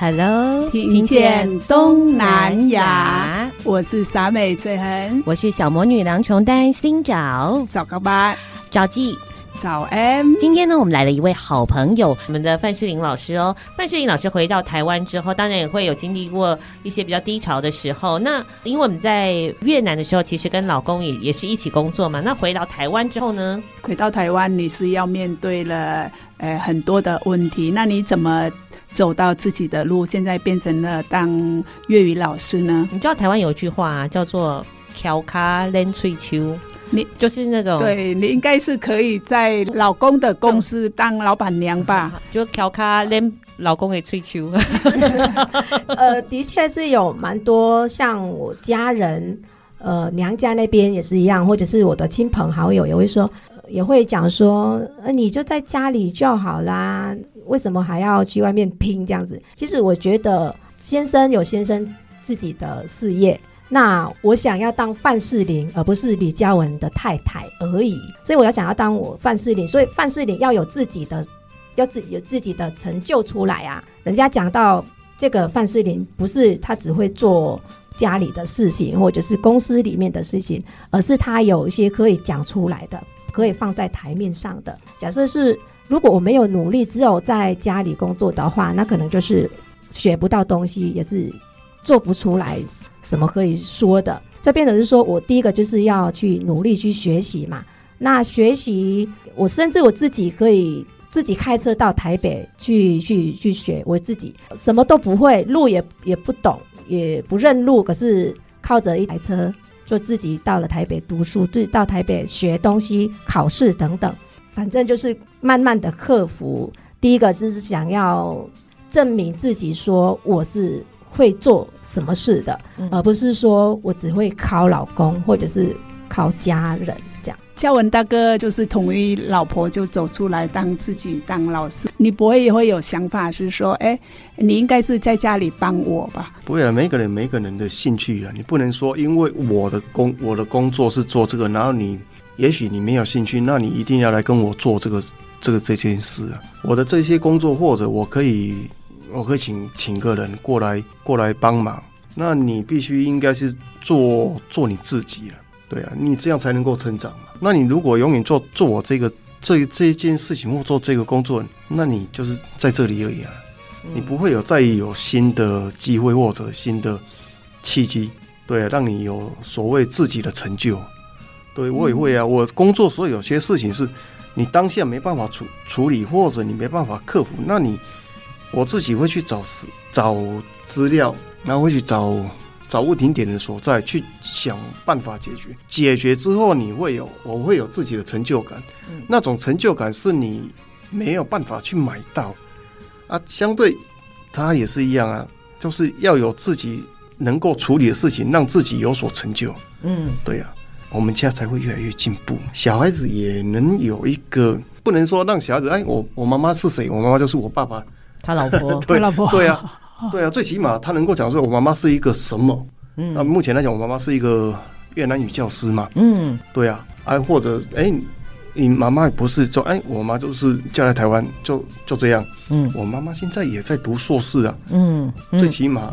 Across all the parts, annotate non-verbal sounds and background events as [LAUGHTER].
Hello，听见东南亚。我是傻美翠痕，我是小魔女郎琼丹，新找早个吧，找记。早安，今天呢，我们来了一位好朋友，我们的范世林老师哦。范世林老师回到台湾之后，当然也会有经历过一些比较低潮的时候。那因为我们在越南的时候，其实跟老公也也是一起工作嘛。那回到台湾之后呢？回到台湾，你是要面对了呃很多的问题。那你怎么走到自己的路？现在变成了当粤语老师呢？你知道台湾有一句话啊，叫做“翘脚练翠秋”。你就是那种，对，你应该是可以在老公的公司当老板娘吧？[LAUGHS] 就调卡连老公给吹球。[LAUGHS] 呃，的确是有蛮多，像我家人，呃，娘家那边也是一样，或者是我的亲朋好友也会说，也会讲说，呃，你就在家里就好啦，为什么还要去外面拼这样子？其实我觉得，先生有先生自己的事业。那我想要当范世林，而不是李嘉文的太太而已。所以我要想要当我范世林，所以范世林要有自己的，要自有自己的成就出来啊。人家讲到这个范世林，不是他只会做家里的事情，或者是公司里面的事情，而是他有一些可以讲出来的，可以放在台面上的。假设是如果我没有努力，只有在家里工作的话，那可能就是学不到东西，也是。做不出来什么可以说的，这变成是说我第一个就是要去努力去学习嘛。那学习，我甚至我自己可以自己开车到台北去去去学，我自己什么都不会，路也也不懂，也不认路，可是靠着一台车就自己到了台北读书，自己到台北学东西、考试等等，反正就是慢慢的克服。第一个就是想要证明自己，说我是。会做什么事的，嗯、而不是说我只会靠老公或者是靠家人。嘉文大哥就是同意老婆就走出来当自己当老师，你不会也会有想法是说，哎，你应该是在家里帮我吧？不会了，每个人每个人的兴趣啊，你不能说因为我的工我的工作是做这个，然后你也许你没有兴趣，那你一定要来跟我做这个这个这件事啊。我的这些工作或者我可以。我可以请请个人过来过来帮忙，那你必须应该是做做你自己了，对啊，你这样才能够成长嘛。那你如果永远做做我这个这这一件事情或做这个工作，那你就是在这里而已啊，你不会有再有新的机会或者新的契机，对啊，让你有所谓自己的成就。对，我也会啊，我工作所以有些事情是你当下没办法处处理，或者你没办法克服，那你。我自己会去找资找资料，然后会去找找问题点的所在，去想办法解决。解决之后，你会有我会有自己的成就感，嗯、那种成就感是你没有办法去买到啊。相对他也是一样啊，就是要有自己能够处理的事情，让自己有所成就。嗯，对呀、啊，我们家才会越来越进步。小孩子也能有一个，不能说让小孩子哎，我我妈妈是谁？我妈妈就是我爸爸。他老婆，[LAUGHS] 对他老婆，对啊，对啊，最起码他能够讲说，我妈妈是一个什么？嗯，那目前来讲，我妈妈是一个越南语教师嘛。嗯，对啊，哎，或者哎，你妈妈也不是说，哎，我妈就是嫁来台湾就就这样。嗯，我妈妈现在也在读硕士啊。嗯，嗯最起码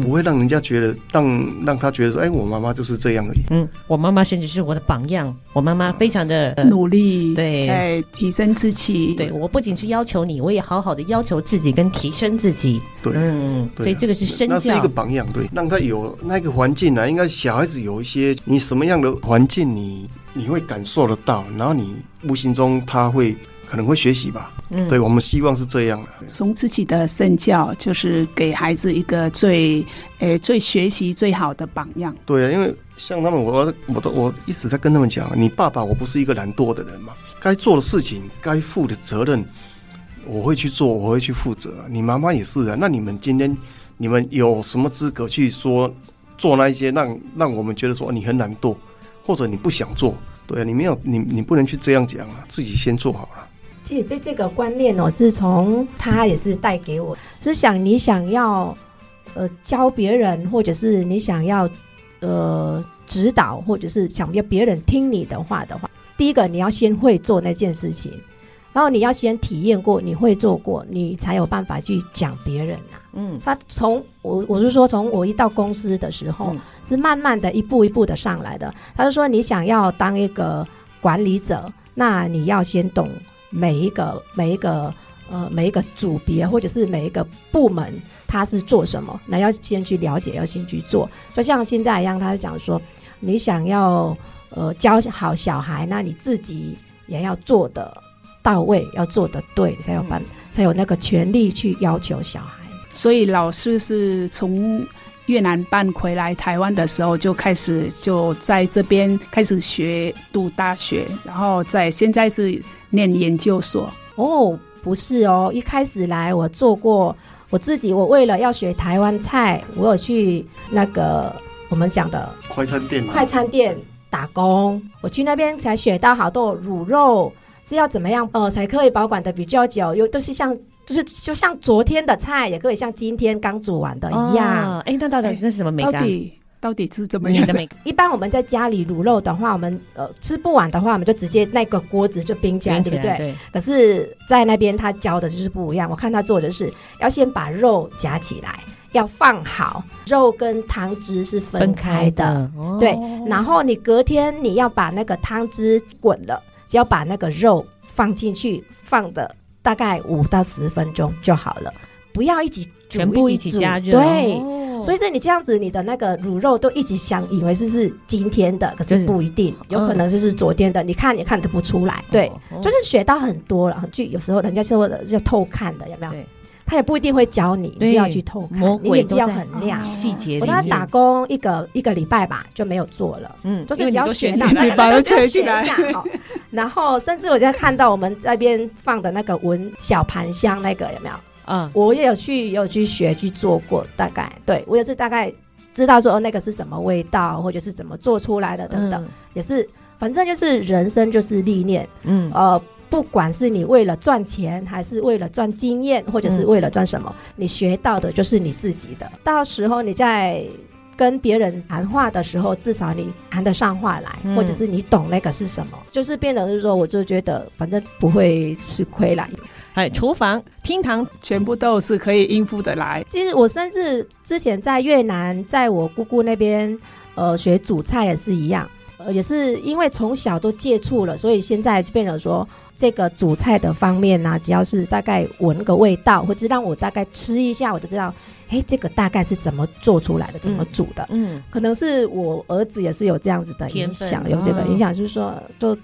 不会让人家觉得，让让她觉得说，哎，我妈妈就是这样而已。嗯，我妈妈甚至是我的榜样。我妈妈非常的、呃、努力，对，在提升自己。对，我不仅是要求你，我也好好的要求自己跟提升自己。对，嗯，对啊、所以这个是身教，那是一个榜样，对，让他有那个环境呢、啊。应该小孩子有一些，你什么样的环境你，你你会感受得到，然后你无形中他会可能会学习吧。嗯，对，我们希望是这样的。从自己的身教，就是给孩子一个最诶、欸、最学习最好的榜样。对啊，因为像他们，我我都我一直在跟他们讲，你爸爸我不是一个懒惰的人嘛，该做的事情，该负的责任，我会去做，我会去负责。你妈妈也是啊，那你们今天你们有什么资格去说做那一些让让我们觉得说你很懒惰，或者你不想做？对啊，你没有你你不能去这样讲啊，自己先做好了。其实这这个观念哦，是从他也是带给我，是想你想要呃教别人，或者是你想要呃指导，或者是想要别人听你的话的话，第一个你要先会做那件事情，然后你要先体验过，你会做过，你才有办法去讲别人呐、啊。嗯，他从我我是说，从我一到公司的时候，嗯、是慢慢的一步一步的上来的。他就说，你想要当一个管理者，那你要先懂。每一个每一个呃每一个组别或者是每一个部门，他是做什么？那要先去了解，要先去做。就像现在一样，他讲说，你想要呃教好小孩，那你自己也要做得到位，要做的对，才有办、嗯、才有那个权利去要求小孩。所以老师是从越南办回来台湾的时候，就开始就在这边开始学读大学，然后在现在是。念研究所哦，不是哦，一开始来我做过我自己，我为了要学台湾菜，我有去那个我们讲的快餐店，快餐店打工，我去那边才学到好多卤肉是要怎么样呃才可以保管的比较久，有都是像就是就像昨天的菜也可以像今天刚煮完的一样。哎、那到底那是什么美感？到底是怎么样的？一般我们在家里卤肉的话，我们呃吃不完的话，我们就直接那个锅子就冰起来，对不对？对。可是，在那边他教的就是不一样。我看他做的是要先把肉夹起来，要放好，肉跟汤汁是分开的。开的哦、对。然后你隔天你要把那个汤汁滚了，只要把那个肉放进去，放的大概五到十分钟就好了，不要一起煮全部一起加热。对。哦所以说你这样子，你的那个卤肉都一直想以为是是今天的，可是不一定，就是、有可能就是昨天的。嗯、你看也看得不出来，对，哦、就是学到很多了。就有时候人家说的就偷看的，有没有？对他也不一定会教你，你就要去偷看，你眼睛要很亮。细节、哦，我在打工一个一个礼拜吧，就没有做了。嗯，就是只要学到，把它学起来。[LAUGHS] 然后甚至我现在看到我们这边放的那个闻小盘香那个有没有？嗯，我也有去，有去学去做过，大概对我也是大概知道说那个是什么味道，或者是怎么做出来的等等，嗯、也是反正就是人生就是历练，嗯，呃，不管是你为了赚钱，还是为了赚经验，或者是为了赚什么，嗯、你学到的就是你自己的。到时候你在跟别人谈话的时候，至少你谈得上话来，嗯、或者是你懂那个是什么，就是变成是说，我就觉得反正不会吃亏啦。哎，厨房、厅堂全部都是可以应付得来。其实我甚至之前在越南，在我姑姑那边，呃，学煮菜也是一样，呃，也是因为从小都接触了，所以现在就变成说，这个煮菜的方面呢、啊，只要是大概闻个味道，或者让我大概吃一下，我就知道，哎，这个大概是怎么做出来的，怎么煮的。嗯，嗯可能是我儿子也是有这样子的影响，有这个影响，就是说，就。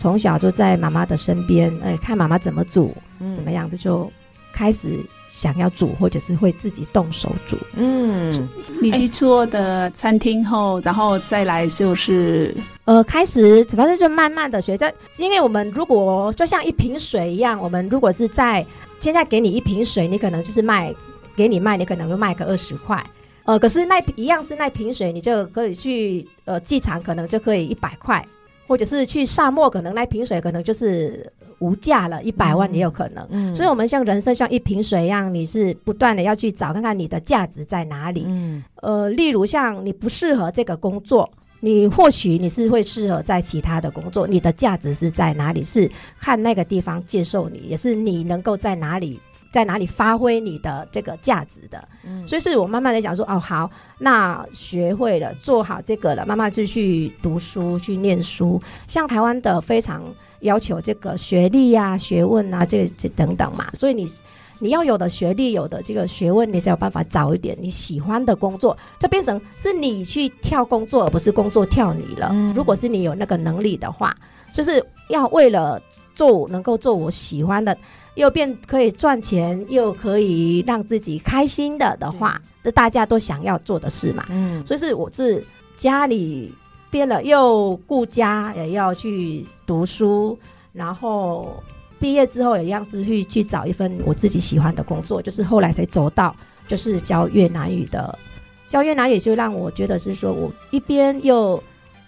从小就在妈妈的身边，哎，看妈妈怎么煮，嗯、怎么样子就开始想要煮，或者是会自己动手煮。嗯，你去做的餐厅后，然后再来就是，呃，开始反正就慢慢的学。着因为我们如果就像一瓶水一样，我们如果是在现在给你一瓶水，你可能就是卖给你卖，你可能会卖个二十块。呃，可是那一样是那瓶水，你就可以去呃机场，可能就可以一百块。或者是去沙漠，可能那瓶水可能就是无价了，一百万也有可能。嗯，所以，我们像人生像一瓶水一样，你是不断的要去找看看你的价值在哪里。嗯，呃，例如像你不适合这个工作，你或许你是会适合在其他的工作，你的价值是在哪里？是看那个地方接受你，也是你能够在哪里在哪里发挥你的这个价值的。嗯，所以是我慢慢的讲说，哦，好，那学会了，做好这个了，慢慢就去读书，去念书。像台湾的非常要求这个学历呀、啊、学问啊，这这等等嘛，所以你。你要有的学历，有的这个学问，你才有办法找一点你喜欢的工作，就变成是你去跳工作，而不是工作跳你了。嗯。如果是你有那个能力的话，就是要为了做能够做我喜欢的，又变可以赚钱，又可以让自己开心的的话，这大家都想要做的事嘛。嗯。所以是我是家里变了，又顾家，也要去读书，然后。毕业之后也一样是去去找一份我自己喜欢的工作，就是后来才走到就是教越南语的，教越南语就让我觉得是说我一边又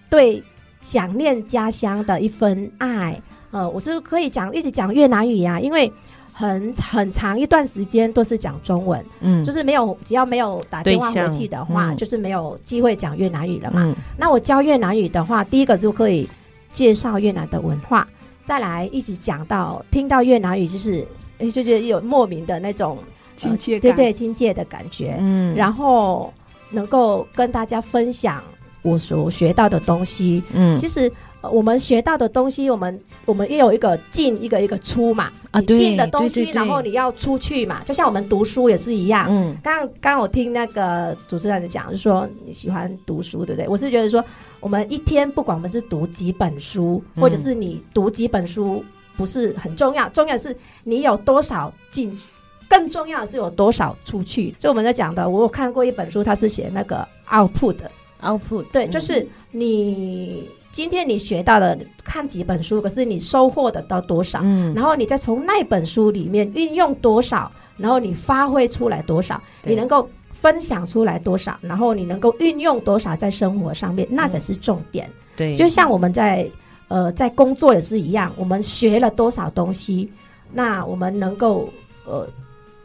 对想念家乡的一份爱，呃，我是可以讲一直讲越南语呀，因为很很长一段时间都是讲中文，嗯，就是没有只要没有打电话回去的话，嗯、就是没有机会讲越南语了嘛。嗯、那我教越南语的话，第一个就可以介绍越南的文化。再来一起讲到听到越南语，就是就觉得有莫名的那种亲切感，对对，亲切的感觉。嗯，然后能够跟大家分享我所学到的东西。嗯，其实我们学到的东西，我们我们也有一个进一个一个出嘛。啊，对，进的东西，然后你要出去嘛。就像我们读书也是一样。嗯，刚刚刚我听那个主持人讲，就说你喜欢读书，对不对？我是觉得说。我们一天不管我们是读几本书，或者是你读几本书，不是很重要，重要的是你有多少进，更重要的是有多少出去。就我们在讲的，我有看过一本书，它是写那个 output，output，对，就是你今天你学到的，看几本书，可是你收获的到多少，嗯，然后你再从那本书里面运用多少，然后你发挥出来多少，你能够。分享出来多少，然后你能够运用多少在生活上面，那才是重点。嗯、对，就像我们在呃在工作也是一样，我们学了多少东西，那我们能够呃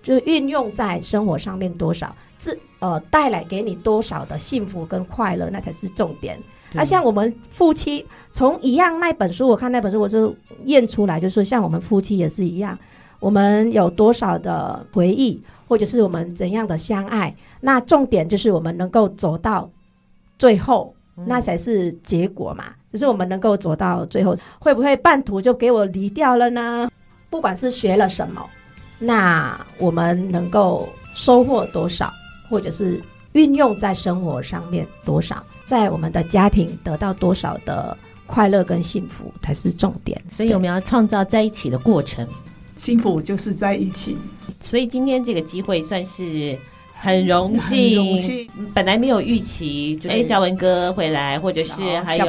就运用在生活上面多少，自呃带来给你多少的幸福跟快乐，那才是重点。那对像我们夫妻，从一样那本书，我看那本书，我就验出来，就是说像我们夫妻也是一样，我们有多少的回忆。或者是我们怎样的相爱，那重点就是我们能够走到最后，那才是结果嘛。就是我们能够走到最后，会不会半途就给我离掉了呢？不管是学了什么，那我们能够收获多少，或者是运用在生活上面多少，在我们的家庭得到多少的快乐跟幸福才是重点。所以我们要创造在一起的过程。幸福就是在一起，所以今天这个机会算是很荣幸。荣幸本来没有预期，哎，嘉文哥会来，或者是还有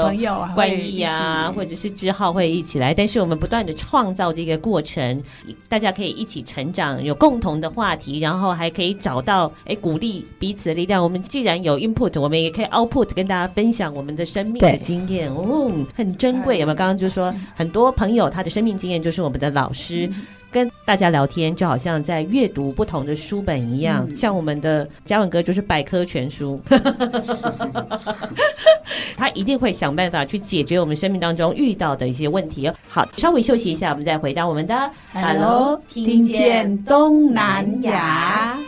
冠毅啊，或者是志浩会一起来。但是我们不断的创造这个过程，大家可以一起成长，有共同的话题，然后还可以找到哎鼓励彼此的力量。我们既然有 input，我们也可以 output，跟大家分享我们的生命的经验，哦，很珍贵。有没有？刚刚就说很多朋友他的生命经验就是我们的老师。嗯跟大家聊天，就好像在阅读不同的书本一样。嗯、像我们的嘉文哥就是百科全书，[LAUGHS] 他一定会想办法去解决我们生命当中遇到的一些问题哦。好，稍微休息一下，我们再回到我们的 Hello，听见东南亚。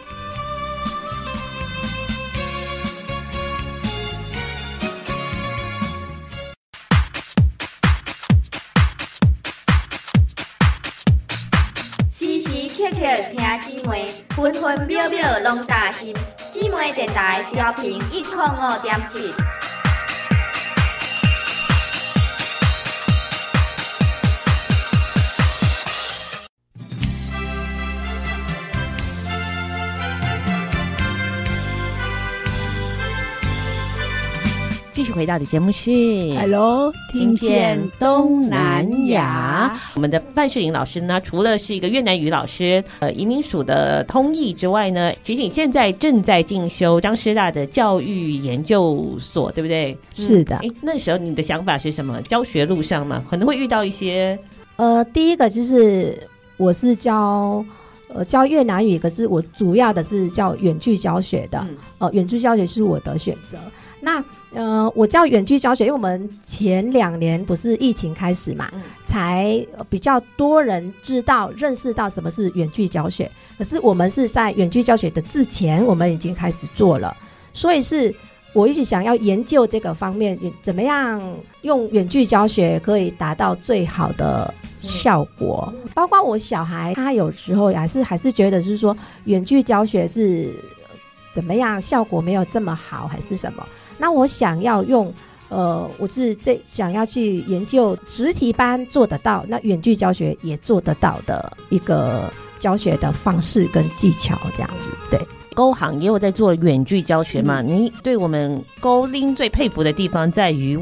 拢担心。姊妹电台调频一零五点七。继续回到的节目是 Hello，听见东南亚。我们的范世颖老师呢，除了是一个越南语老师，呃，移民署的通译之外呢，其实你现在正在进修张师大的教育研究所，对不对？是的。哎，那时候你的想法是什么？教学路上嘛，可能会遇到一些……呃，第一个就是我是教呃教越南语，可是我主要的是教远距教学的，嗯呃远距教学是我的选择。那呃，我教远距教学，因为我们前两年不是疫情开始嘛，嗯才比较多人知道、认识到什么是远距教学。可是我们是在远距教学的之前，我们已经开始做了，所以是我一直想要研究这个方面，怎么样用远距教学可以达到最好的效果。包括我小孩，他有时候还是还是觉得是说远距教学是怎么样，效果没有这么好，还是什么？那我想要用。呃，我是这想要去研究实体班做得到，那远距教学也做得到的一个教学的方式跟技巧，这样子。对，勾行也有在做远距教学嘛？嗯、你对我们勾拎最佩服的地方在于，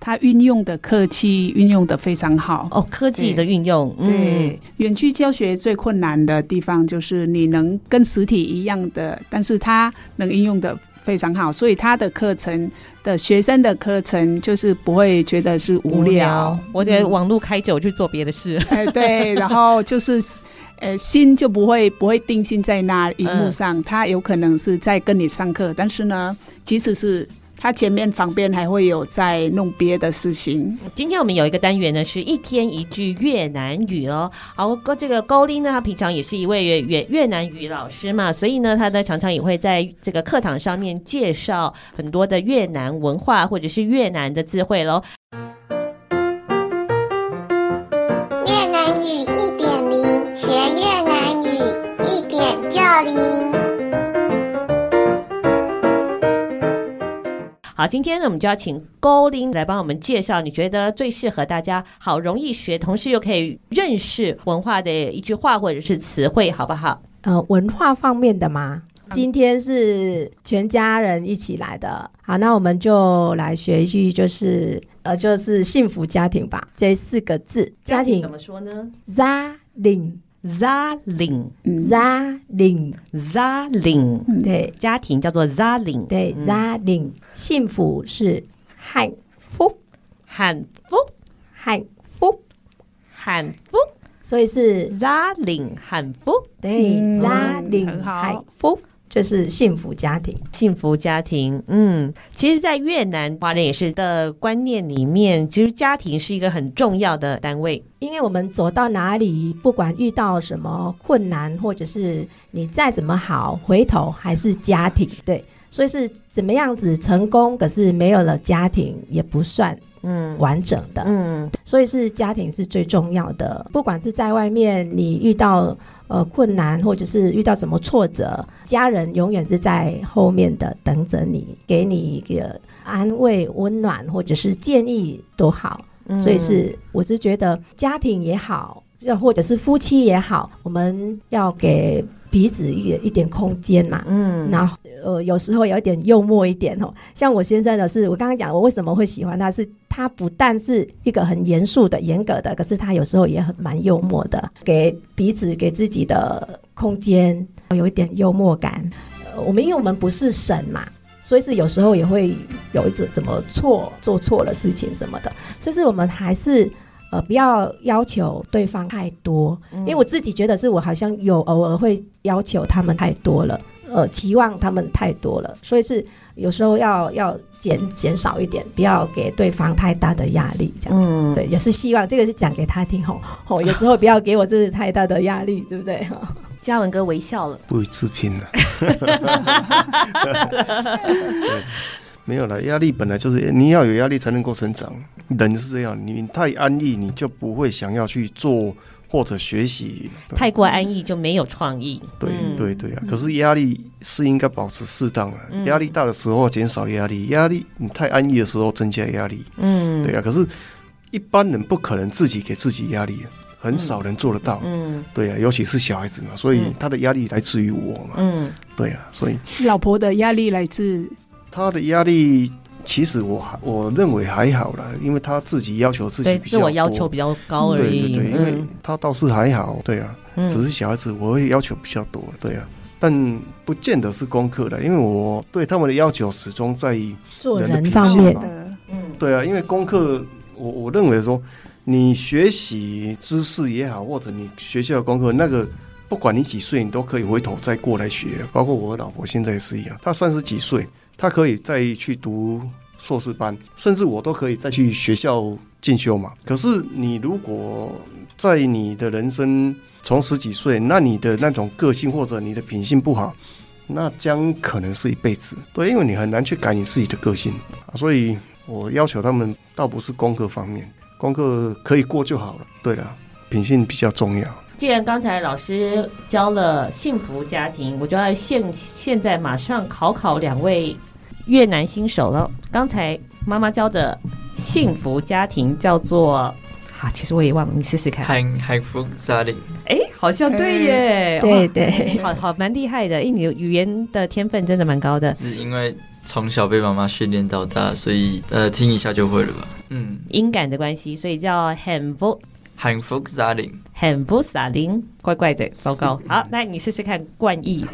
他运用的科技运用的非常好哦，科技的运用。对，远、嗯、距教学最困难的地方就是你能跟实体一样的，但是它能运用的。非常好，所以他的课程的学生的课程就是不会觉得是无聊。无聊我觉得网络开久去做别的事，[LAUGHS] 哎、嗯，对，然后就是，呃，心就不会不会定心在那荧幕上，他有可能是在跟你上课，但是呢，即使是。他前面旁边还会有在弄别的事情。今天我们有一个单元呢，是一天一句越南语哦。好，哥，这个高丽呢，他平常也是一位越越越南语老师嘛，所以呢，他呢常常也会在这个课堂上面介绍很多的越南文化或者是越南的智慧喽。越南语一点零，学越南语一点就灵。好，今天呢，我们就要请高玲来帮我们介绍，你觉得最适合大家好容易学，同时又可以认识文化的一句话或者是词汇，好不好？呃，文化方面的吗？今天是全家人一起来的，好，那我们就来学一句，就是呃，就是幸福家庭吧，这四个字，家庭怎么说呢 đình。Đình，gia đình，gia đình，对，家庭叫做 Zaling，对 Zaling，幸福是 hạnh phúc，hạnh phúc，hạnh phúc，hạnh phúc，所以是 Zaling 汉福，对，Zaling 汉福。就是幸福家庭，幸福家庭。嗯，其实，在越南华人也是的观念里面，其实家庭是一个很重要的单位。因为我们走到哪里，不管遇到什么困难，或者是你再怎么好，回头还是家庭。对，所以是怎么样子成功，可是没有了家庭也不算嗯完整的。嗯，所以是家庭是最重要的。不管是在外面，你遇到。呃，困难或者是遇到什么挫折，家人永远是在后面的等着你，给你一个安慰、温暖或者是建议都好。嗯、所以是，我是觉得家庭也好，要或者是夫妻也好，我们要给彼此一一点空间嘛。嗯，然后呃，有时候有一点幽默一点哦。像我先生的是，我刚刚讲我为什么会喜欢他是。他不但是一个很严肃的、严格的，可是他有时候也很蛮幽默的，给彼此、给自己的空间，有一点幽默感。呃，我们因为我们不是神嘛，所以是有时候也会有一次怎么错、做错了事情什么的，所以是我们还是呃不要要求对方太多，因为我自己觉得是我好像有偶尔会要求他们太多了，呃，期望他们太多了，所以是。有时候要要减减少一点，不要给对方太大的压力，这样。嗯，对，也是希望这个是讲给他听吼吼。有时候不要给我这是太大的压力，对不对？[LAUGHS] 嘉文哥微笑了，不予置评了。[LAUGHS] [LAUGHS] 没有了，压力本来就是你要有压力才能够成长，人是这样，你太安逸，你就不会想要去做。或者学习太过安逸就没有创意。对对对啊！可是压力是应该保持适当的，压力大的时候减少压力，压力你太安逸的时候增加压力。嗯，对啊。可是一般人不可能自己给自己压力，很少人做得到。嗯，对啊，尤其是小孩子嘛，所以他的压力来自于我嘛。嗯，对啊，所以老婆的压力来自他的压力。其实我我认为还好啦，因为他自己要求自己比较多，自我要求比较高而已。对对对，因为他倒是还好，对啊，嗯、只是小孩子我会要求比较多，对啊，但不见得是功课的，因为我对他们的要求始终在于人的品性嘛。嗯，对啊，因为功课我我认为说，你学习知识也好，或者你学校的功课那个不管你几岁，你都可以回头再过来学。包括我老婆现在也是一样，她三十几岁，他可以再去读硕士班，甚至我都可以再去学校进修嘛。可是你如果在你的人生从十几岁，那你的那种个性或者你的品性不好，那将可能是一辈子。对，因为你很难去改你自己的个性，所以我要求他们倒不是功课方面，功课可以过就好了。对了，品性比较重要。既然刚才老师教了幸福家庭，我就要现现在马上考考两位越南新手了。刚才妈妈教的幸福家庭叫做，好，其实我也忘了，你试试看。幸幸福家庭，哎，好像对耶，对对，好好蛮厉害的。哎，你语言的天分真的蛮高的。是因为从小被妈妈训练到大，所以呃听一下就会了吧。嗯，音感的关系，所以叫幸福。幸福家庭，幸福家庭，怪怪的，糟糕。[LAUGHS] 好，那你试试看冠意。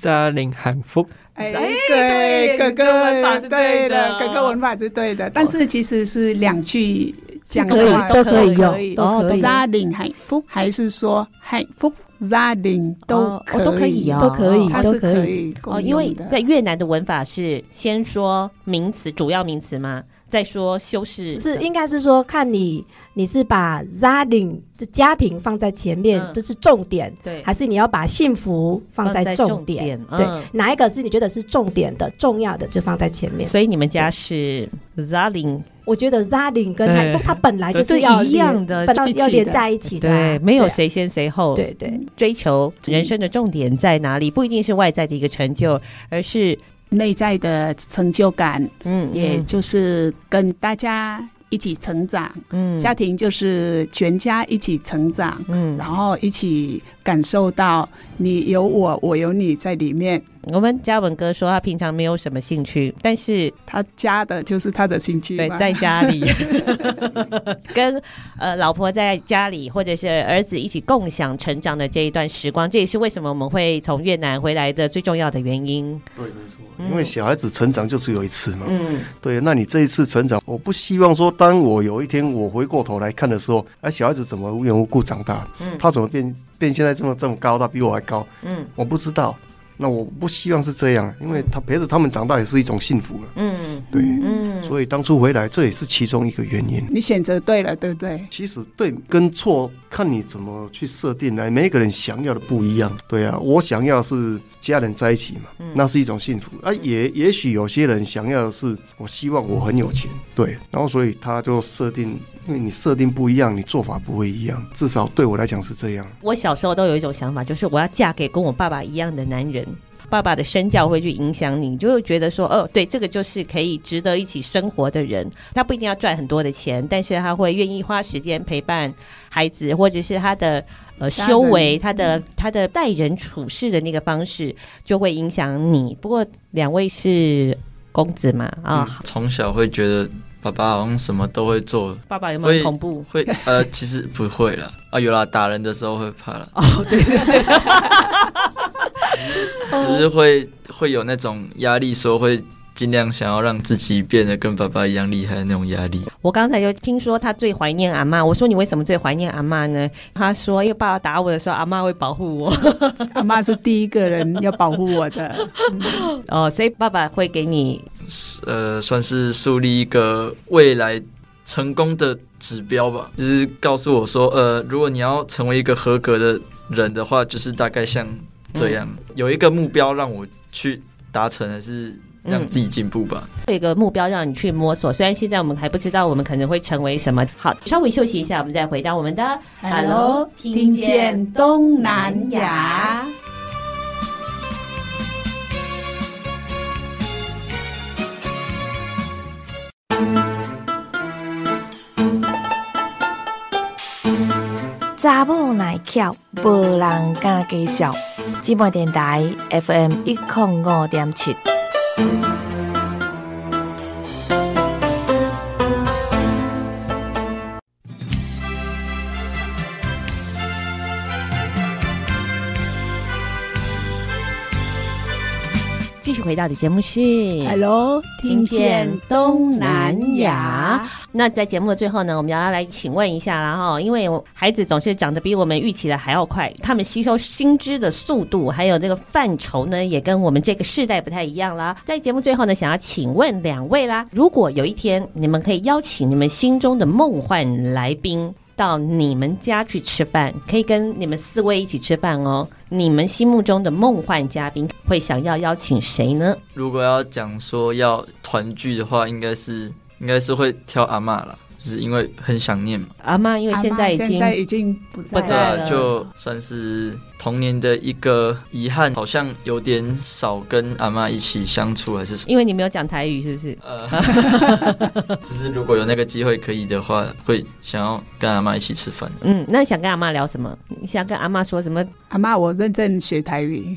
家庭幸福，哎，对，哥哥文法是对的，哥哥文法是对的，但是其实是两句讲的话都可以用，都可以。家庭幸福，还是说幸福家庭都都可以哦，都可以，它是可以哦。因为在越南的文法是先说名词，主要名词吗？再说修饰，是应该是说看你。你是把家庭这家庭放在前面，这是重点，对，还是你要把幸福放在重点？对，哪一个是你觉得是重点的、重要的，就放在前面。所以你们家是家庭，我觉得家庭跟幸福它本来就是要一样的，要连在一起的，对，没有谁先谁后。对对，追求人生的重点在哪里？不一定是外在的一个成就，而是内在的成就感。嗯，也就是跟大家。一起成长，嗯，家庭就是全家一起成长，嗯，然后一起感受到你有我，我有你在里面。我们嘉文哥说他平常没有什么兴趣，但是他家的就是他的兴趣。对，在家里 [LAUGHS] 跟呃老婆在家里，或者是儿子一起共享成长的这一段时光，这也是为什么我们会从越南回来的最重要的原因。对，没错，因为小孩子成长就只有一次嘛。嗯，对，那你这一次成长，我不希望说，当我有一天我回过头来看的时候，哎，小孩子怎么无缘无故长大？嗯，他怎么变变现在这么这么高？他比我还高？嗯，我不知道。那我不希望是这样，因为他陪着他们长大也是一种幸福了。嗯，对，嗯，所以当初回来这也是其中一个原因。你选择对了，对不对？其实对跟错看你怎么去设定来，每一个人想要的不一样。对啊，我想要是家人在一起嘛，那是一种幸福啊。也也许有些人想要的是，我希望我很有钱。对，然后所以他就设定。因为你设定不一样，你做法不会一样。至少对我来讲是这样。我小时候都有一种想法，就是我要嫁给跟我爸爸一样的男人。爸爸的身教会去影响你，就会觉得说，哦，对，这个就是可以值得一起生活的人。他不一定要赚很多的钱，但是他会愿意花时间陪伴孩子，或者是他的呃修为，他的他的待人处事的那个方式，就会影响你。不过两位是公子嘛，啊、哦，从小会觉得。爸爸好像什么都会做，爸爸有没有恐怖？会呃，其实不会了啊，有啦，打人的时候会怕了。哦，对对对，[LAUGHS] 只是会会有那种压力，说会。尽量想要让自己变得跟爸爸一样厉害的那种压力。我刚才就听说他最怀念阿妈，我说你为什么最怀念阿妈呢？他说因为爸爸打我的时候，阿妈会保护我。阿妈是第一个人要保护我的。哦，所以爸爸会给你，呃，算是树立一个未来成功的指标吧，就是告诉我说，呃，如果你要成为一个合格的人的话，就是大概像这样，嗯、有一个目标让我去达成，还是。让自己进步吧，有一个目标让你去摸索。虽然现在我们还不知道我们可能会成为什么。好，稍微休息一下，我们再回到我们的 Hello，听见东南亚。查某耐巧，无人敢介绍。姊妹电台 FM 一零五点七。回到的节目是 Hello，听见东南亚。那在节目的最后呢，我们要来请问一下啦哈，因为孩子总是长得比我们预期的还要快，他们吸收新知的速度还有这个范畴呢，也跟我们这个世代不太一样啦。在节目最后呢，想要请问两位啦，如果有一天你们可以邀请你们心中的梦幻来宾。到你们家去吃饭，可以跟你们四位一起吃饭哦。你们心目中的梦幻嘉宾会想要邀请谁呢？如果要讲说要团聚的话，应该是应该是会挑阿妈了。就是因为很想念嘛，阿妈因为现在已经现在已经不在了，不在了，就算是童年的一个遗憾，好像有点少跟阿妈一起相处，还是什么？因为你没有讲台语，是不是？呃，[LAUGHS] [LAUGHS] 就是如果有那个机会可以的话，会想要跟阿妈一起吃饭。嗯，那想跟阿妈聊什么？你想跟阿妈说什么？阿妈，我认真学台语。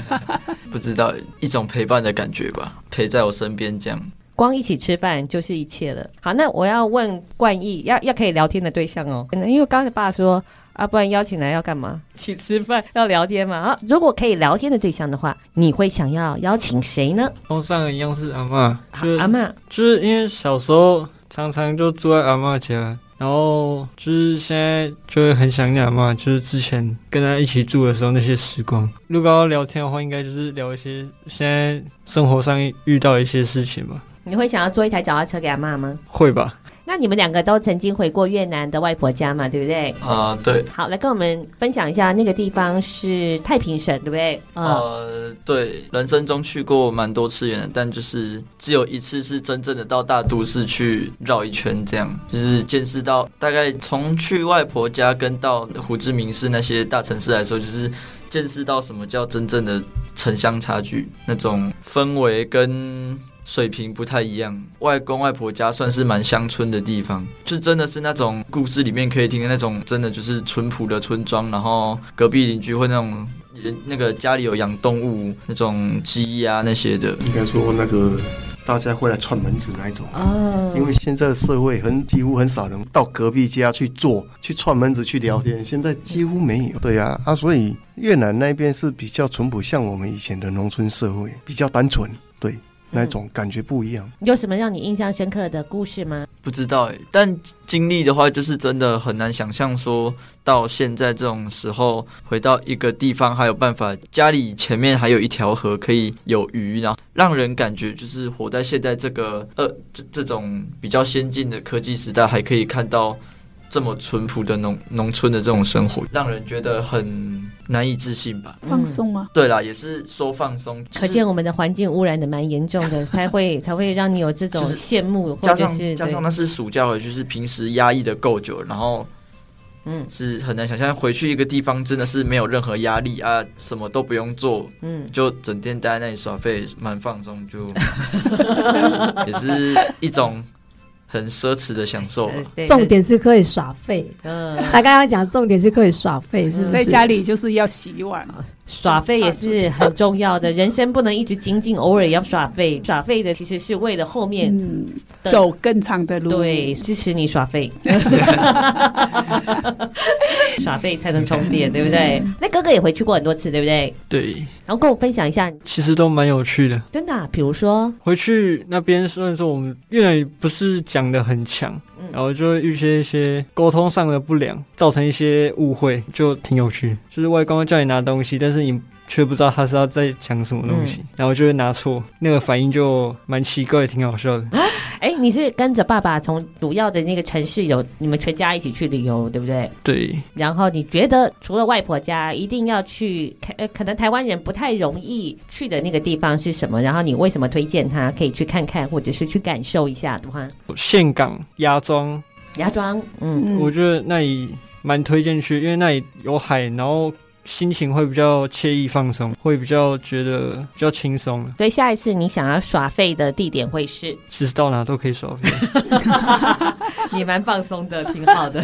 [LAUGHS] 不知道一种陪伴的感觉吧，陪在我身边这样。光一起吃饭就是一切了。好，那我要问冠毅，要要可以聊天的对象哦。因为刚才爸说啊，不然邀请来要干嘛？[LAUGHS] 一起吃饭要聊天嘛。啊，如果可以聊天的对象的话，你会想要邀请谁呢？同上一样是阿嬷，就是阿嬷，就是因为小时候常常就住在阿嬷家，然后就是现在就会很想念阿嬷，就是之前跟他一起住的时候那些时光。如果要聊天的话，应该就是聊一些现在生活上遇到的一些事情吧。你会想要做一台脚踏车给阿嬷吗？会吧。那你们两个都曾经回过越南的外婆家嘛？对不对？啊、呃，对。好，来跟我们分享一下那个地方是太平省，对不对？呃，对。人生中去过蛮多次越南，但就是只有一次是真正的到大都市去绕一圈，这样就是见识到大概从去外婆家跟到胡志明市那些大城市来说，就是见识到什么叫真正的城乡差距，那种氛围跟。水平不太一样，外公外婆家算是蛮乡村的地方，就真的是那种故事里面可以听的那种，真的就是淳朴的村庄，然后隔壁邻居会那种人那个家里有养动物，那种鸡呀那些的，应该说那个大家会来串门子那一种啊，因为现在的社会很几乎很少人到隔壁家去坐去串门子去聊天，现在几乎没有。对呀，啊，所以越南那边是比较淳朴，像我们以前的农村社会比较单纯，对。那种感觉不一样。有什么让你印象深刻的故事吗？不知道哎，但经历的话，就是真的很难想象，说到现在这种时候，回到一个地方还有办法，家里前面还有一条河可以有鱼，然后让人感觉就是活在现在这个呃这这种比较先进的科技时代，还可以看到。这么淳朴的农农村的这种生活，让人觉得很难以置信吧？放松吗？对啦，也是说放松。可见我们的环境污染的蛮严重的，才会 [LAUGHS] 才会让你有这种羡慕，或者是加上那是暑假回去，是平时压抑的够久，然后嗯，是很难想象回去一个地方真的是没有任何压力啊，什么都不用做，嗯，就整天待在那里耍废，蛮放松，就 [LAUGHS] [LAUGHS] 也是一种。很奢侈的享受，重点是可以耍废。嗯，他刚刚讲重点是可以耍废，是不是？在家里就是要洗碗，耍废也是很重要的。人生不能一直精进，偶尔也要耍废。耍废的其实是为了后面走更长的路。对，支持你耍废，[LAUGHS] 耍废才能充电，对不对？那哥哥也回去过很多次，对不对？对。然后跟我分享一下，其实都蛮有趣的。真的啊？比如说回去那边，虽然说我们越南不是讲。讲的很强，然后就会遇见一些沟通上的不良，造成一些误会，就挺有趣。就是外公叫你拿东西，但是你却不知道他是要在讲什么东西，嗯、然后就会拿错，那个反应就蛮奇怪，挺好笑的。哎，你是跟着爸爸从主要的那个城市有你们全家一起去旅游，对不对？对。然后你觉得除了外婆家，一定要去，呃，可能台湾人不太容易去的那个地方是什么？然后你为什么推荐他可以去看看，或者是去感受一下的话？岘港芽庄，芽庄，嗯，我觉得那里蛮推荐去，因为那里有海，然后。心情会比较惬意放松，会比较觉得比较轻松。所以下一次你想要耍废的地点会是？其实到哪都可以耍废，[LAUGHS] 你蛮放松的，挺好的，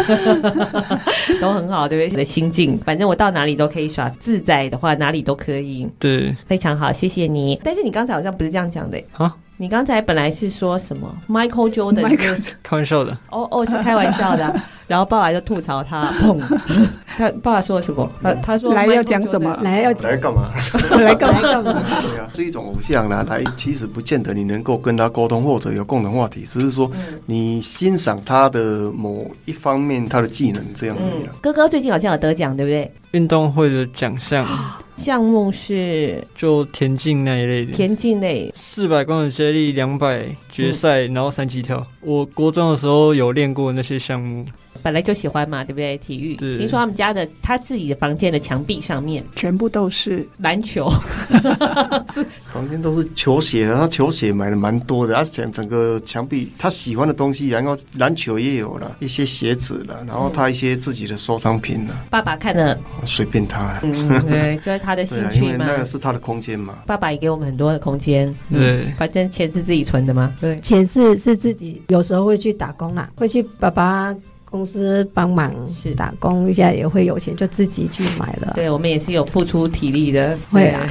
[LAUGHS] 都很好，对不对？的心境，反正我到哪里都可以耍，自在的话哪里都可以。对，非常好，谢谢你。但是你刚才好像不是这样讲的啊。你刚才本来是说什么？Michael Jordan 是开玩笑的。哦哦，是开玩笑的啊。[LAUGHS] 然后爸爸就吐槽他，砰！[LAUGHS] 他爸爸说了什么？他他说来要讲什么？来要 [LAUGHS] 来干嘛？来干嘛？对啊，是一种偶像啦。来，其实不见得你能够跟他沟通或者有共同话题，只是说你欣赏他的某一方面他的技能这样而已啦。哥哥最近好像有得奖，对不对？运动会的奖项 [GASPS] 项目是就田径那一类的，田径类，四百公尺接力、两百决赛，然后三级跳。我国中的时候有练过那些项目。本来就喜欢嘛，对不对？体育。听说他们家的他自己的房间的墙壁上面全部都是篮球，是 [LAUGHS] 房间都是球鞋的。他球鞋买的蛮多的，他整整个墙壁他喜欢的东西，然后篮球也有了，一些鞋子了，然后他一些自己的收藏品了。爸爸看了随便他了，嗯，对，就是他的兴趣嘛，[LAUGHS] 那个是他的空间嘛。爸爸也给我们很多的空间，对，反正钱是自己存的嘛，对，钱是是自己，有时候会去打工啦，会去爸爸。公司帮忙是打工一下也会有钱，就自己去买了。对，我们也是有付出体力的。会啊，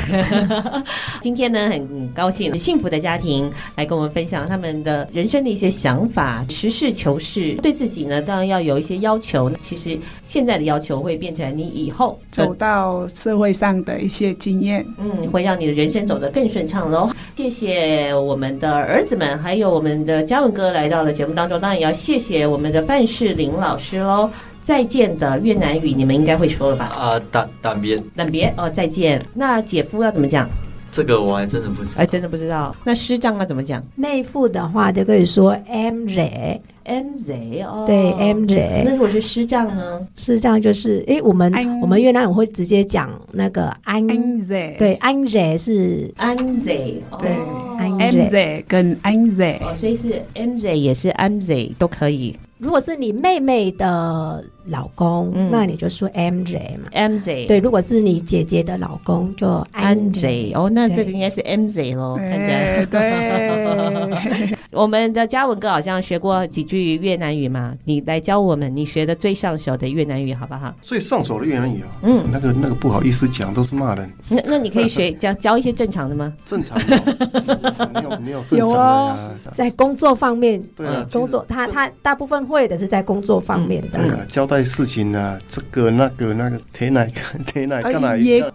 [LAUGHS] 今天呢，很高兴幸福的家庭来跟我们分享他们的人生的一些想法，实事求是，对自己呢当然要有一些要求。其实现在的要求会变成你以后走到社会上的一些经验，嗯，会让你的人生走得更顺畅喽。谢谢我们的儿子们，还有我们的嘉文哥来到了节目当中，当然也要谢谢我们的范世林老师喽，再见的越南语你们应该会说了吧？啊，胆胆别，胆别哦，再见。那姐夫要怎么讲？这个我还真的不知道，哎，真的不知道。那师丈要怎么讲？妹夫的话就可以说 M Z，M Z 哦，对，M Z。那如果是师丈呢？师丈就是，哎，我们我们越南人会直接讲那个 Anh Z，对，Anh Z 是 Anh Z，对，M Z 跟 Anh Z，哦，所以是 M Z 也是 M Z 都可以。如果是你妹妹的老公，嗯、那你就说 MZ 嘛，MZ。对，如果是你姐姐的老公，就 nz。哦，那这个应该是 MZ 咯，看起来。对。[LAUGHS] 我们的嘉文哥好像学过几句越南语嘛，你来教我们，你学的最上手的越南语好不好？最上手的越南语啊，嗯，那个那个不好意思讲，都是骂人。那那你可以学教教一些正常的吗？[LAUGHS] 正常的，没有没有正常。[LAUGHS] 在工作方面，对啊，工作他他大部分。会的是在工作方面的，对啊，交代事情啊，这个那个那个，提奶提奶干嘛？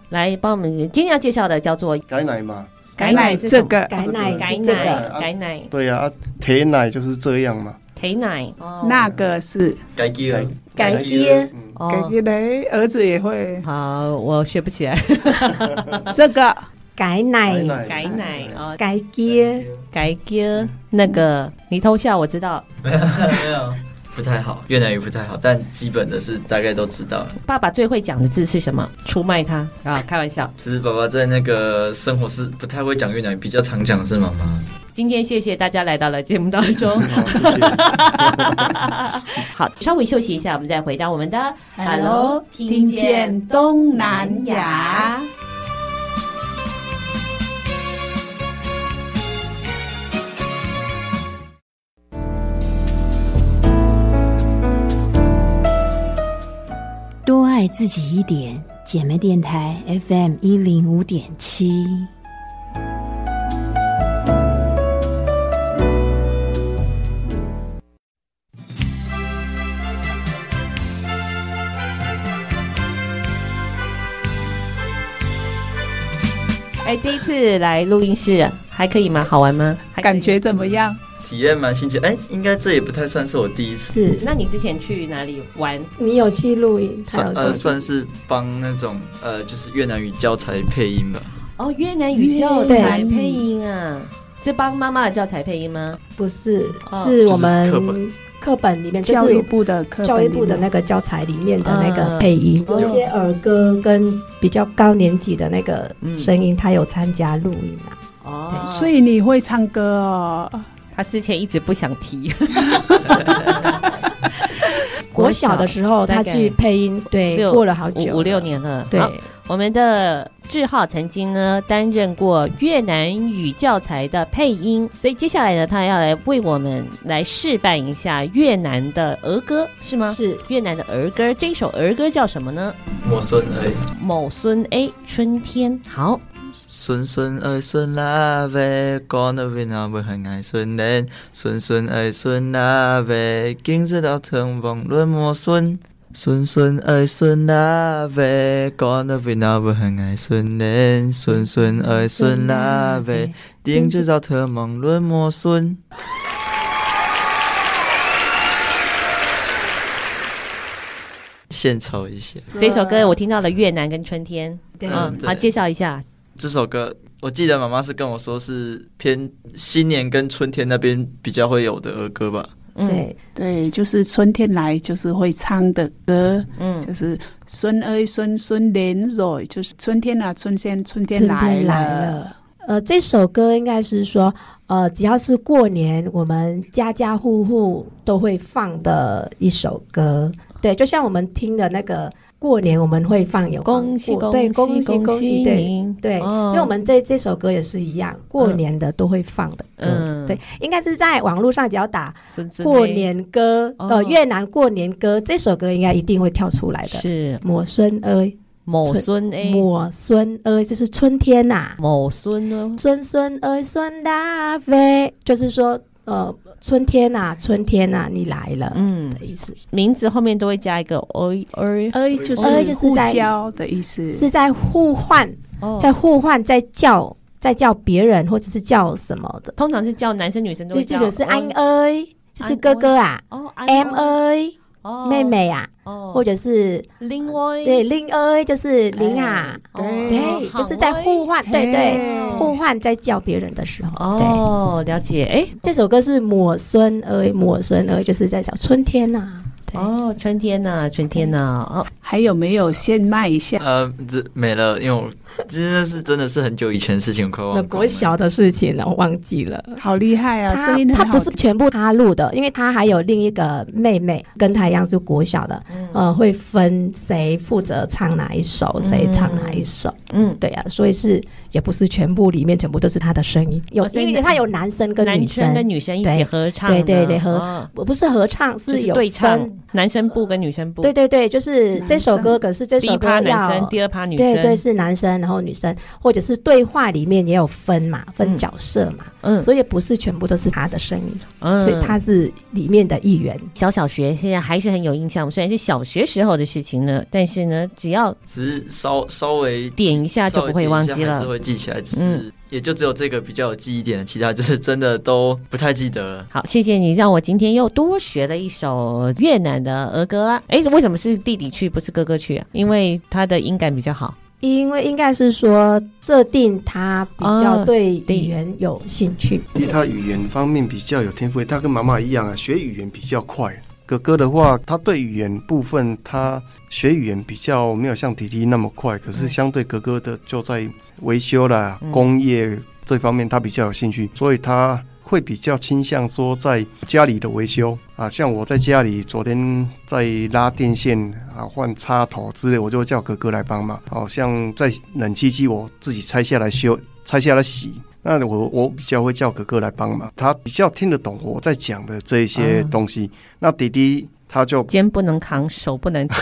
来帮我们今天要介绍的叫做改奶嘛，改奶这个。改奶改奶改奶，对呀，铁奶就是这样嘛，铁奶。那个是改爹改爹改爹嘞，儿子也会。好，我学不起来。[LAUGHS] 这个。改奶，改奶。哦，改爹，改爹，那个你偷笑，我知道，没 [LAUGHS] 有没有，不太好，越南语不太好，但基本的是大概都知道。爸爸最会讲的字是什么？出卖他啊，开玩笑。其实爸爸在那个生活是不太会讲越南语，比较常讲是妈妈。今天谢谢大家来到了节目当中。[LAUGHS] [LAUGHS] 好，稍微休息一下，我们再回到我们的 Hello，听见东南亚。爱自己一点，姐妹电台 FM 一零五点七。哎，第一次来录音室，还可以吗？好玩吗？感觉怎么样？体验蛮新奇，哎，应该这也不太算是我第一次。是，那你之前去哪里玩？你有去录音？算呃，算是帮那种呃，就是越南语教材配音吧。哦，越南语教材配音啊，是帮妈妈的教材配音吗？不是，是我们课本课本里面教育部的教育部的那个教材里面的那个配音，有一些儿歌跟比较高年级的那个声音，他有参加录音啊。哦，所以你会唱歌哦。他之前一直不想提。[LAUGHS] 国小的时候他去配音，对，过了好久，五六年了。对，我们的志浩曾经呢担任过越南语教材的配音，所以接下来呢，他要来为我们来示范一下越南的儿歌，是吗？是越南的儿歌，这一首儿歌叫什么呢？某孙 A，某孙 A，春天好。孙孙儿孙啦喂，过那边那不很爱孙人，孙孙儿孙啦喂，今日到城隍论魔孙，孙孙儿孙啦喂，过那边那不很爱孙人，孙孙儿孙啦喂，今日到城隍论魔孙。献丑一些，这首歌我听到了越南跟春天，嗯，好，介绍一下这首歌。我记得妈妈是跟我说是偏新年跟春天那边比较会有的儿歌吧？嗯、对对，就是春天来就是会唱的歌，嗯，就是孙儿孙孙连蕊，就是春天啊，春天春天来了。来了呃，这首歌应该是说，呃，只要是过年，我们家家户户都会放的一首歌。对，就像我们听的那个过年，我们会放有恭喜恭喜对恭喜恭喜，对对，哦、因为我们这这首歌也是一样，过年的都会放的。歌。嗯，对，应该是在网络上只要打过年歌，嗯、呃，越南过年歌，这首歌应该一定会跳出来的。是，某孙儿，某孙诶，某孙儿，就是春天呐、啊。某孙哦，孙孙儿孙大飞，就是说。呃，春天呐、啊，春天呐、啊，你来了，嗯的意思。名字后面都会加一个“ o a a ”，就是互交的意思，是在互换，在互换，在叫，在叫别人或者是叫什么的。通常是叫男生女生都会叫。这个是安 a，，就是哥哥啊，哦，M A。妹妹啊，或者是另外，对，另外就是林啊，对，就是在互换，对对，互换在叫别人的时候，哦，了解，哎，这首歌是抹孙儿，抹孙儿就是在叫春天呐，哦，春天呐，春天呐，哦，还有没有先卖一下？呃，这没了，因为我。真的是真的是很久以前的事情，快忘了。国小的事情了，我忘记了。好厉害啊！声音他不是全部他录的，因为他还有另一个妹妹，跟他一样是国小的。嗯、呃，会分谁负责唱哪一首，谁、嗯、唱哪一首。嗯，对呀、啊，所以是也不是全部里面全部都是他的声音，有、哦、因为他有男生跟女生，男生跟女生一起合唱。对对对，合不是合唱，是有对唱，男生部跟女生部。对对对，就是这首歌，可是这首歌要第一趴男生，第二趴女生。对对，是男生。然后女生，或者是对话里面也有分嘛，分角色嘛，嗯，所以不是全部都是他的声音，嗯，所以他是里面的一员。小小学现在还是很有印象，虽然是小学时候的事情呢，但是呢，只要只是稍稍微点一下就不会忘记了，还是会记起来，只是也就只有这个比较有记忆点，其他就是真的都不太记得了。好，谢谢你让我今天又多学了一首越南的儿歌啊！哎，为什么是弟弟去，不是哥哥去啊？因为他的音感比较好。因为应该是说设定他比较对语言有兴趣，因为他语言方面比较有天赋，他跟妈妈一样啊，学语言比较快。哥哥的话，他对语言部分他学语言比较没有像弟弟那么快，可是相对哥哥的就在维修啦、工业这方面他比较有兴趣，所以他。会比较倾向说在家里的维修啊，像我在家里昨天在拉电线啊、换插头之类，我就会叫哥哥来帮忙。好、啊、像在冷气机我自己拆下来修、拆下来洗，那我我比较会叫哥哥来帮忙，他比较听得懂我在讲的这一些东西。嗯、那弟弟他就肩不能扛，手不能提，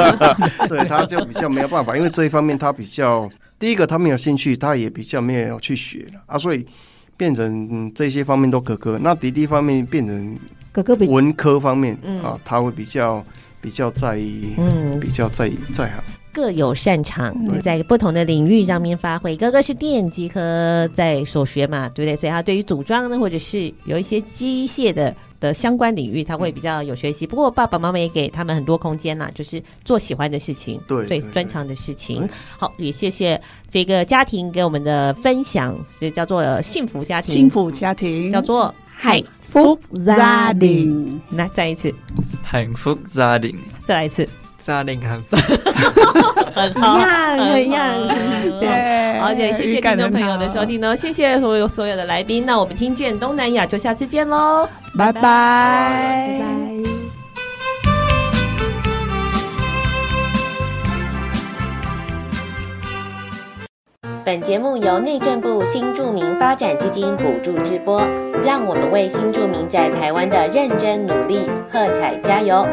[LAUGHS] 对，他就比较没有办法，因为这一方面他比较第一个他没有兴趣，他也比较没有去学了啊，所以。变成、嗯、这些方面都哥哥，那弟弟方面变成哥哥文科方面啊，他会比较比较在意，嗯，比较在意在行，各有擅长，在不同的领域上面发挥。哥哥是电机科在所学嘛，对不对？所以他对于组装呢，或者是有一些机械的。的相关领域，他会比较有学习。不过爸爸妈妈也给他们很多空间啦，就是做喜欢的事情，对，最专长的事情。好，也谢谢这个家庭给我们的分享，是叫做幸福家庭，幸福家庭叫做幸福家庭。来，再一次，幸福家庭，再来一次。家庭很很好，很一样，对。好，也谢谢听众朋友的收听呢，谢谢所有所有的来宾。那我们听见东南亚，就下次见喽，拜拜，拜拜。本节目由内政部新住民发展基金补助直播，让我们为新住民在台湾的认真努力喝彩加油。